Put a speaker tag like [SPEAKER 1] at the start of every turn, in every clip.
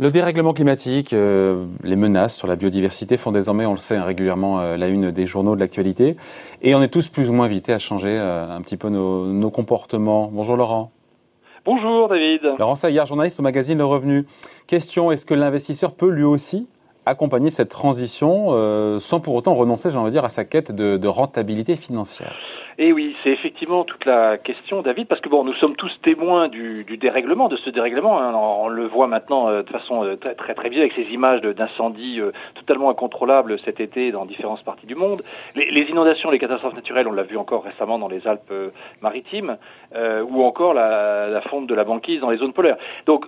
[SPEAKER 1] Le dérèglement climatique, euh, les menaces sur la biodiversité font désormais, on le sait régulièrement, euh, la une des journaux de l'actualité. Et on est tous plus ou moins invités à changer euh, un petit peu nos, nos, comportements. Bonjour Laurent.
[SPEAKER 2] Bonjour David.
[SPEAKER 1] Laurent Saillard, journaliste au magazine Le Revenu. Question, est-ce que l'investisseur peut lui aussi accompagner cette transition sans pour autant renoncer, j'ai envie de dire, à sa quête de, de rentabilité financière?
[SPEAKER 2] Et eh oui, c'est effectivement toute la question, David, parce que bon, nous sommes tous témoins du, dérèglement, de ce dérèglement. Hein. On, le voit maintenant euh, de façon euh, très, très très bien avec ces images d'incendies euh, totalement incontrôlables cet été dans différentes parties du monde. Les, les inondations, les catastrophes naturelles, on l'a vu encore récemment dans les Alpes-Maritimes, ou encore la, la fonte de la banquise dans les zones polaires. Donc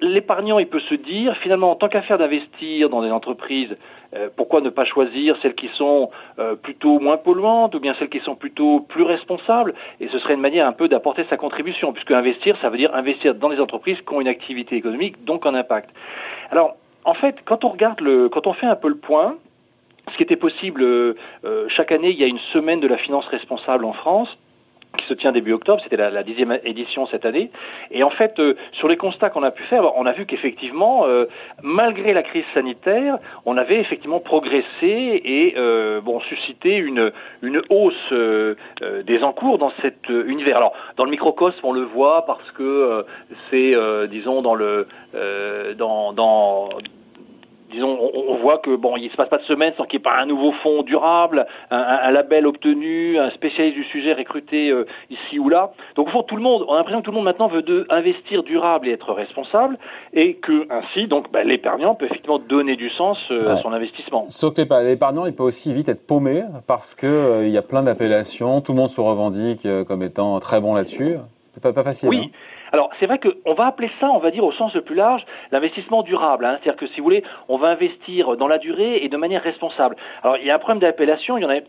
[SPEAKER 2] l'épargnant, il peut se dire, finalement, tant qu'à faire d'investir dans des entreprises, euh, pourquoi ne pas choisir celles qui sont euh, plutôt moins polluantes ou bien celles qui sont plutôt plus responsables? Et ce serait une manière un peu d'apporter sa contribution, puisque investir, ça veut dire investir dans des entreprises qui ont une activité économique, donc un impact. Alors, en fait, quand on regarde le, quand on fait un peu le point, ce qui était possible, euh, chaque année, il y a une semaine de la finance responsable en France qui se tient début octobre, c'était la, dixième édition cette année. Et en fait, euh, sur les constats qu'on a pu faire, on a vu qu'effectivement, euh, malgré la crise sanitaire, on avait effectivement progressé et euh, bon suscité une une hausse des encours dans cet univers. Alors, dans le microcosme, on le voit parce que c'est, disons, dans le dans dans disons, on, voit que bon, il se passe pas de semaine sans qu'il n'y ait pas un nouveau fonds durable, un, label obtenu, un spécialiste du sujet recruté euh, ici ou là. Donc au fond, tout le monde, on a l'impression que tout le monde maintenant veut de, investir durable et être responsable, et que ainsi, donc, bah, l'épargnant peut effectivement donner du sens euh, à son investissement.
[SPEAKER 1] Sauf que l'épargnant, il peut aussi vite être paumé parce que euh, il y a plein d'appellations, tout le monde se revendique comme étant très bon là-dessus. C'est pas, pas facile.
[SPEAKER 2] Oui.
[SPEAKER 1] Hein.
[SPEAKER 2] Alors c'est vrai qu'on va appeler ça, on va dire au sens le plus large, l'investissement durable. Hein. C'est-à-dire que si vous voulez, on va investir dans la durée et de manière responsable. Alors il y a un problème d'appellation, il y en a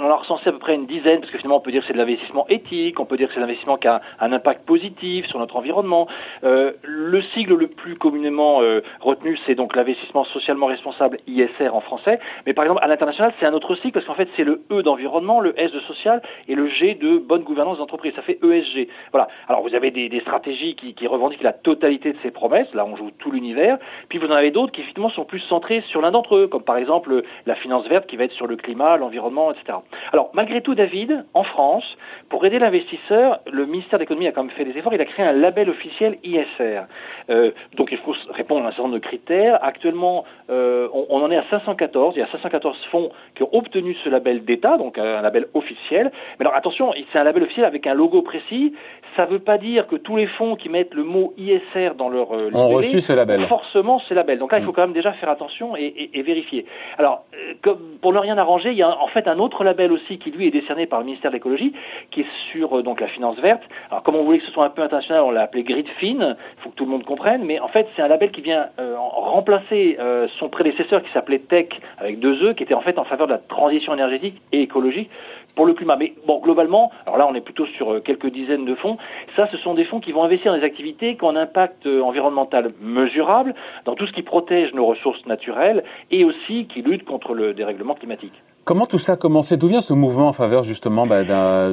[SPEAKER 2] on en a recensé à peu près une dizaine, parce que finalement on peut dire que c'est de l'investissement éthique, on peut dire que c'est l'investissement qui a un impact positif sur notre environnement. Euh, le sigle le plus communément euh, retenu, c'est donc l'investissement socialement responsable ISR en français. Mais par exemple, à l'international, c'est un autre sigle, parce qu'en fait, c'est le E d'environnement, le S de social et le G de bonne gouvernance d'entreprise. Ça fait ESG. Voilà. Alors vous avez des, des stratégies qui, qui, revendiquent la totalité de ces promesses. Là, on joue tout l'univers. Puis vous en avez d'autres qui effectivement sont plus centrés sur l'un d'entre eux, comme par exemple la finance verte qui va être sur le climat, l'environnement, etc. Alors, malgré tout, David, en France, pour aider l'investisseur, le ministère de l'économie a quand même fait des efforts. Il a créé un label officiel ISR. Euh, donc, il faut répondre à un certain nombre de critères. Actuellement, euh, on, en est à 514. Il y a 514 fonds qui ont obtenu ce label d'État, donc un label officiel. Mais alors, attention, c'est un label officiel avec un logo précis. Ça ne veut pas dire que tous les fonds qui mettent le mot ISR dans leur
[SPEAKER 1] euh, ont reçu ce label.
[SPEAKER 2] forcément ce label. Donc là, il faut mm. quand même déjà faire attention et, vérifier. Alors, comme, pour ne rien arranger, il y a en fait un autre label aussi qui lui est décerné par le ministère de l'écologie, qui est sur euh, donc la finance verte. Alors comme on voulait que ce soit un peu international, on l'a appelé Gridfin. Il faut que tout le monde comprenne, mais en fait c'est un label qui vient euh, remplacer euh, son prédécesseur qui s'appelait Tech avec deux e, qui était en fait en faveur de la transition énergétique et écologique pour le climat. Mais bon, globalement, alors là, on est plutôt sur quelques dizaines de fonds. Ça, ce sont des fonds qui vont investir dans des activités qui ont un impact environnemental mesurable dans tout ce qui protège nos ressources naturelles et aussi qui lutte contre le dérèglement climatique.
[SPEAKER 1] Comment tout ça a commencé? D'où vient ce mouvement en faveur justement bah,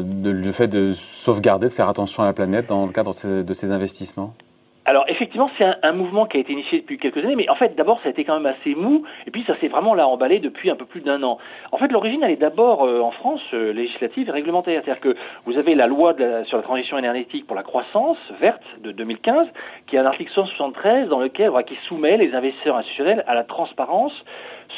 [SPEAKER 1] du fait de sauvegarder, de faire attention à la planète dans le cadre de ces, investissements?
[SPEAKER 2] Alors effectivement, c'est un, mouvement qui a été initié depuis quelques années, mais en fait d'abord ça a été quand même assez mou, et puis ça s'est vraiment là emballé depuis un peu plus d'un an. En fait l'origine elle est d'abord euh, en France euh, législative et réglementaire, c'est-à-dire que vous avez la loi sur la transition énergétique pour la croissance verte de 2015, qui a un article 173 dans lequel qui soumet les investisseurs institutionnels à la transparence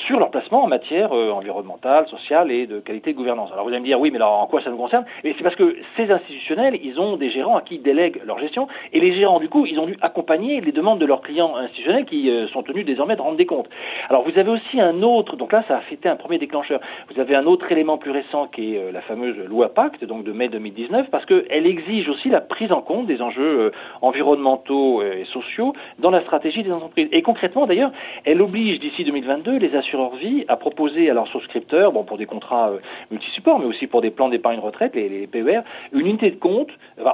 [SPEAKER 2] sur leur placement en matière euh, environnementale, sociale et de qualité de gouvernance. Alors vous allez me dire, oui, mais alors en quoi ça nous concerne? Et c'est parce que ces institutionnels, ils ont des gérants à qui ils délèguent leur gestion, et les gérants, du coup, ils ont dû accompagner les demandes de leurs clients institutionnels qui euh, sont tenus désormais de rendre des comptes. Alors vous avez aussi un autre, donc là, ça a fait un premier déclencheur. Vous avez un autre élément plus récent qui est euh, la fameuse loi Pacte, donc de mai 2019, parce qu'elle exige aussi la prise en compte des enjeux environnementaux et sociaux dans la stratégie des entreprises. Et concrètement, d'ailleurs, elle oblige d'ici 2022 les assureurs vie à proposer à leurs souscripteurs, bon pour des contrats euh, multisupports, mais aussi pour des plans d'épargne retraite, les, PER, une unité de compte,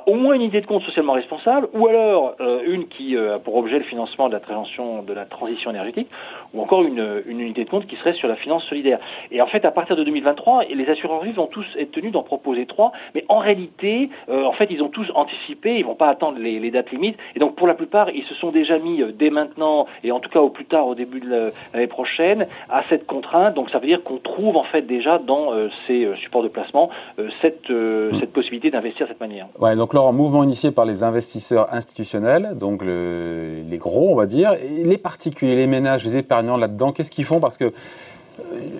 [SPEAKER 2] au moins une unité de compte socialement responsable, ou alors euh, une qui a pour objet le financement de la de la transition énergétique, ou encore une, unité de compte qui serait sur la finance solidaire. Et en fait, à partir de 2023, les assureurs vie vont tous être tenus d'en proposer trois, mais en réalité, en fait, ils ont tous anticipé, ils vont pas attendre les, dates limites, et donc pour la plupart, ils se sont déjà mis dès maintenant, et en tout cas au plus tard au début de l'année prochaine, à cette contrainte. Donc ça veut dire qu'on trouve en fait déjà dans euh, ces euh, supports de placement euh, cette, cette possibilité d'investir de cette manière.
[SPEAKER 1] Ouais, donc un mouvement initié par les investisseurs institutionnels, donc les gros, on va dire, les particuliers, les ménages, les épargnants là-dedans, qu'est-ce qu'ils font? Parce que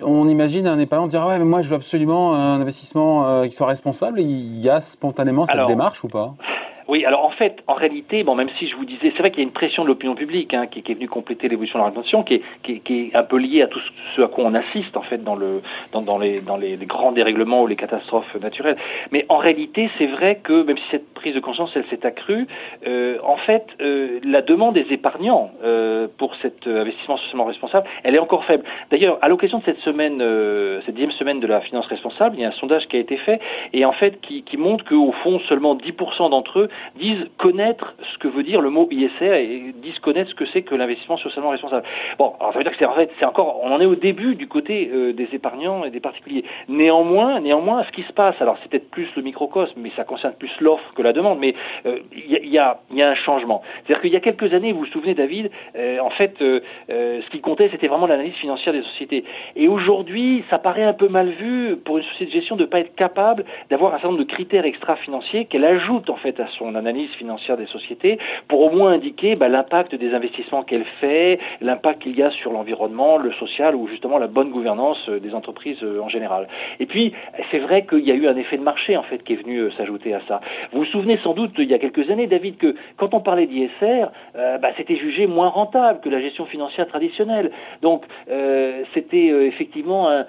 [SPEAKER 1] on imagine un épargnant dire ouais mais moi je veux absolument un investissement qui soit responsable. Il y a spontanément cette démarche ou pas?
[SPEAKER 2] Oui, alors en fait, en réalité, bon, même si je vous disais, c'est vrai qu'il y a une pression de l'opinion publique hein, qui, qui, est venue compléter l'évolution de la rétention, qui est, qui, qui est, un peu liée à tout ce à quoi on assiste en fait dans le dans, les dans les, grands dérèglements ou les catastrophes naturelles. Mais en réalité, c'est vrai que même si cette prise de conscience elle s'est accrue, euh, en fait, euh, la demande des épargnants euh, pour cet investissement socialement responsable, elle est encore faible. D'ailleurs, à l'occasion de cette semaine, euh, cette dixième semaine de la finance responsable, il y a un sondage qui a été fait et en fait qui, qui montre qu'au fond, seulement 10% d'entre eux disent connaître ce que veut dire le mot ISR et disent connaître ce que c'est que l'investissement socialement responsable. Bon, alors ça veut dire que c'est en fait, c'est encore, on en est au début du côté euh, des épargnants et des particuliers. Néanmoins, néanmoins, ce qui se passe, alors c'est peut-être plus le microcosme, mais ça concerne plus l'offre que la demande, mais euh, il y, a, y, a, un changement. C'est-à-dire qu'il y a quelques années, vous vous souvenez, David, euh, en fait, ce qui comptait, c'était vraiment l'analyse financière des sociétés. Et aujourd'hui, ça paraît un peu mal vu pour une société de gestion de ne pas être capable d'avoir un certain nombre de critères extra-financiers qu'elle ajoute en fait à son analyse financière des sociétés pour au moins indiquer bah, l'impact des investissements qu'elle fait, l'impact qu'il y a sur l'environnement, le social ou justement la bonne gouvernance euh, des entreprises euh, en général. Et puis, c'est vrai qu'il y a eu un effet de marché en fait qui est venu euh, s'ajouter à ça. Vous vous souvenez sans doute il y a quelques années, David, que quand on parlait d'ISR, bah, c'était jugé moins rentable que la gestion financière traditionnelle. Donc, c'était effectivement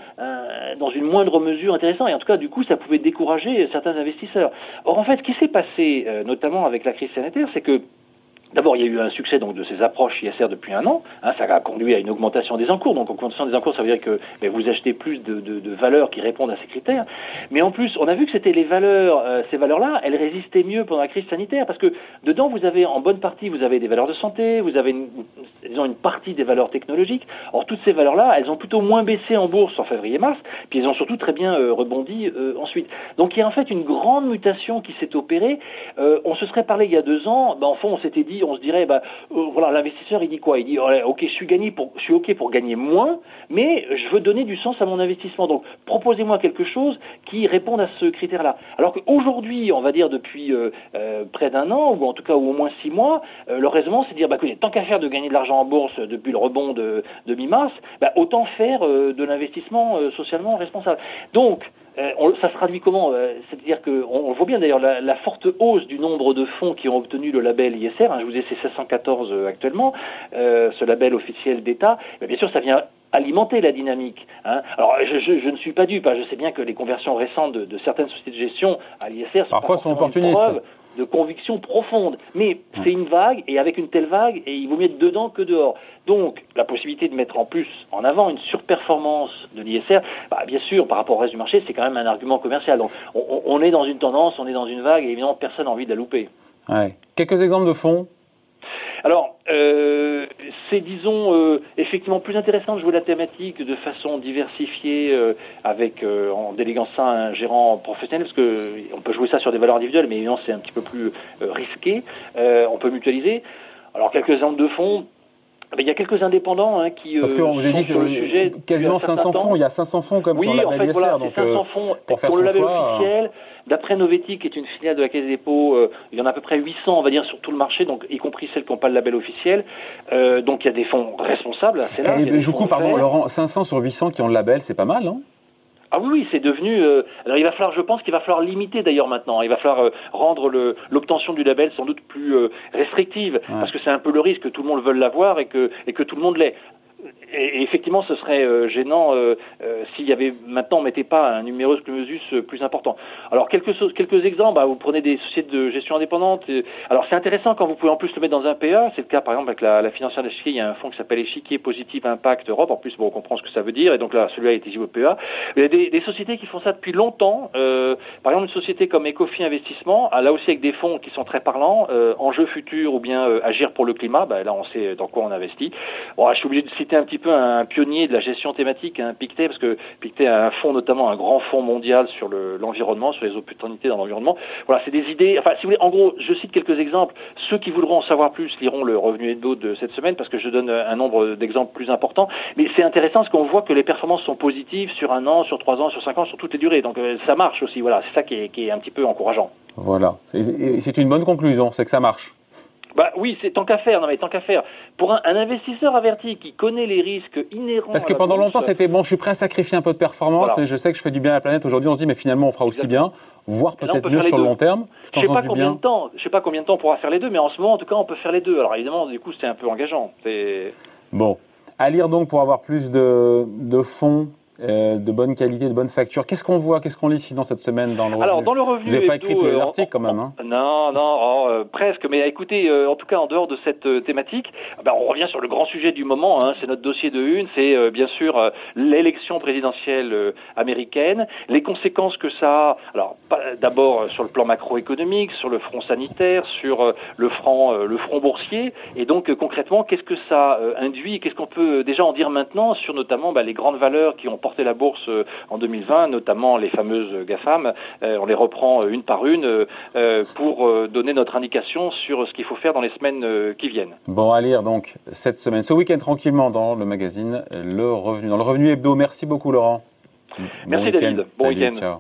[SPEAKER 2] dans une moindre mesure intéressant. Et en tout cas, du coup, ça pouvait décourager certains investisseurs. Or, en fait, ce qui s'est passé, notamment avec la crise sanitaire, c'est que D'abord, il y a eu un succès donc de ces approches ISR depuis un an. Hein, ça a conduit à une augmentation des encours. Donc, augmentation des encours, ça veut dire que ben, vous achetez plus de, valeurs qui répondent à ces critères. Mais en plus, on a vu que c'était les valeurs, euh, ces valeurs-là, elles résistaient mieux pendant la crise sanitaire parce que dedans, vous avez en bonne partie, vous avez des valeurs de santé, vous avez une, disons une partie des valeurs technologiques. Or, toutes ces valeurs-là, elles ont plutôt moins baissé en bourse en février-mars, puis elles ont surtout très bien euh, rebondi euh, ensuite. Donc, il y a en fait une grande mutation qui s'est opérée. on se serait parlé il y a deux ans, ben, en fond, on s'était dit on se dirait, bah, euh, voilà, l'investisseur, il dit quoi? Il dit, ok, je suis gagné pour, je suis ok pour gagner moins, mais je veux donner du sens à mon investissement. Donc, proposez-moi quelque chose qui réponde à ce critère-là. Alors qu'aujourd'hui, on va dire depuis euh, euh, près d'un an, ou en tout cas au moins six mois, le raisonnement, c'est de dire, bah, écoutez, tant qu'à faire de gagner de l'argent en bourse depuis le rebond de, de mi-mars, bah, autant faire de l'investissement socialement responsable. Donc, euh, ça se traduit comment euh, C'est-à-dire qu'on on voit bien d'ailleurs la, forte hausse du nombre de fonds qui ont obtenu le label ISR. Hein, je vous ai c'est 714 euh, actuellement, ce label officiel d'État. Bien sûr, ça vient alimenter la dynamique. Hein. Alors, je, ne suis pas dupe. Hein, je sais bien que les conversions récentes de, certaines sociétés de gestion à l'ISR sont
[SPEAKER 1] parfois sont opportunistes
[SPEAKER 2] de conviction profonde. Mais c'est une vague, et avec une telle vague, et il vaut mieux être dedans que dehors. Donc, la possibilité de mettre en plus en avant une surperformance de l'ISR, bah, bien sûr, par rapport au reste du marché, c'est quand même un argument commercial. Donc, on, est dans une tendance, on est dans une vague, et évidemment, personne n'a envie de la louper.
[SPEAKER 1] Ouais. Quelques exemples de fonds
[SPEAKER 2] alors, euh, c'est, disons, euh, effectivement plus intéressant de jouer la thématique de façon diversifiée, euh, avec en déléguant ça à un gérant professionnel, parce que on peut jouer ça sur des valeurs individuelles, mais évidemment c'est un petit peu plus risqué. on peut mutualiser. Alors, quelques exemples de fonds. Il y a quelques indépendants hein, qui.
[SPEAKER 1] Parce que vous avez dit sujet quasiment 500 fonds. Il y a 500 fonds comme
[SPEAKER 2] oui, en fait, voilà, donc 500 fonds pour, faire pour le label officiel. D'après Novetti, qui est une filiale de la Caisse des dépôts, euh, il y en a à peu près 800, on va dire, sur tout le marché, donc y compris celles qui n'ont pas le label officiel. Euh, donc il y a des fonds responsables, là.
[SPEAKER 1] Et, du coup, pardon, Laurent, 500 sur 800 qui ont le label, c'est pas mal, non?
[SPEAKER 2] Ah oui, oui, c'est devenu. Euh, alors il va falloir, je pense qu'il va falloir limiter d'ailleurs maintenant. Il va falloir euh, rendre l'obtention du label sans doute plus restrictive, parce que c'est un peu le risque que tout le monde veuille l'avoir et que et que tout le monde l'ait Et, effectivement, ce serait euh, gênant euh, euh, s'il y avait maintenant on mettait pas un numerus clausus plus important. Alors quelques quelques exemples. Bah, vous prenez des sociétés de gestion indépendante. alors c'est intéressant quand vous pouvez en plus le mettre dans un PA. C'est le cas par exemple avec la, la financière d'échiquier. Il y a un fonds qui s'appelle Échiquier Positif Impact Europe. En plus, bon, on comprend ce que ça veut dire. Et donc là, celui-là est éligible au PA. Il y a des, des, sociétés qui font ça depuis longtemps. par exemple, une société comme Ecofi Investissement, là aussi avec des fonds qui sont très parlants, enjeux futurs ou bien agir pour le climat. Bah, là, on sait dans quoi on investit. Bon, je suis obligé de citer un petit peu un pionnier de la gestion thématique, hein, Pictet, parce que Pictet a un fonds, notamment un grand fonds mondial sur l'environnement, sur les opportunités dans l'environnement. Voilà, c'est des idées. Enfin, si vous voulez, en gros, je cite quelques exemples. Ceux qui voudront en savoir plus liront le revenu hebdo de cette semaine, parce que je donne un nombre d'exemples plus importants. Mais c'est intéressant parce qu'on voit que les performances sont positives sur un an, sur trois ans, sur cinq ans, sur toutes les durées. Donc euh, ça marche aussi. Voilà, c'est ça qui est, un petit peu encourageant.
[SPEAKER 1] Voilà, c'est une bonne conclusion, c'est que ça marche.
[SPEAKER 2] Bah oui, c'est tant qu'à faire. Non mais tant qu'à faire. Pour un, investisseur averti qui connaît les risques inhérents.
[SPEAKER 1] Parce que pendant longtemps c'était bon, je suis prêt à sacrifier un peu de performance, mais je sais que je fais du bien à la planète. Aujourd'hui, on se dit mais finalement on fera aussi bien, voire peut-être mieux sur le long terme.
[SPEAKER 2] Je sais pas combien de temps. Je sais pas combien de temps on pourra faire les deux, mais en ce moment en tout cas on peut faire les deux. Alors évidemment du coup c'est un peu engageant.
[SPEAKER 1] Bon. À lire donc pour avoir plus de, de fonds euh, de bonne qualité, de bonne facture. Qu'est-ce qu'on voit, qu'est-ce qu'on lit sinon cette semaine dans le revenu
[SPEAKER 2] Alors dans le revenu,
[SPEAKER 1] vous n'avez pas écrit tous les euh, articles quand même. Hein?
[SPEAKER 2] Non, non, oh, euh, presque. Mais écoutez, en tout cas en dehors de cette thématique, ben, on revient sur le grand sujet du moment. Hein, c'est notre dossier de une, c'est bien sûr l'élection présidentielle américaine, les conséquences que ça a. Alors d'abord sur le plan macroéconomique, sur le front sanitaire, sur le front, le front boursier, et donc concrètement, qu'est-ce que ça induit Qu'est-ce qu'on peut déjà en dire maintenant sur notamment ben, les grandes valeurs qui ont porter la bourse euh, en 2020, notamment les fameuses GAFAM. Euh, on les reprend euh, une par une pour donner notre indication sur ce qu'il faut faire dans les semaines qui viennent.
[SPEAKER 1] Bon, à lire donc cette semaine, ce week-end tranquillement dans le magazine Le Revenu, dans le Revenu Hebdo. Merci beaucoup Laurent.
[SPEAKER 2] Merci David. Bon week-end.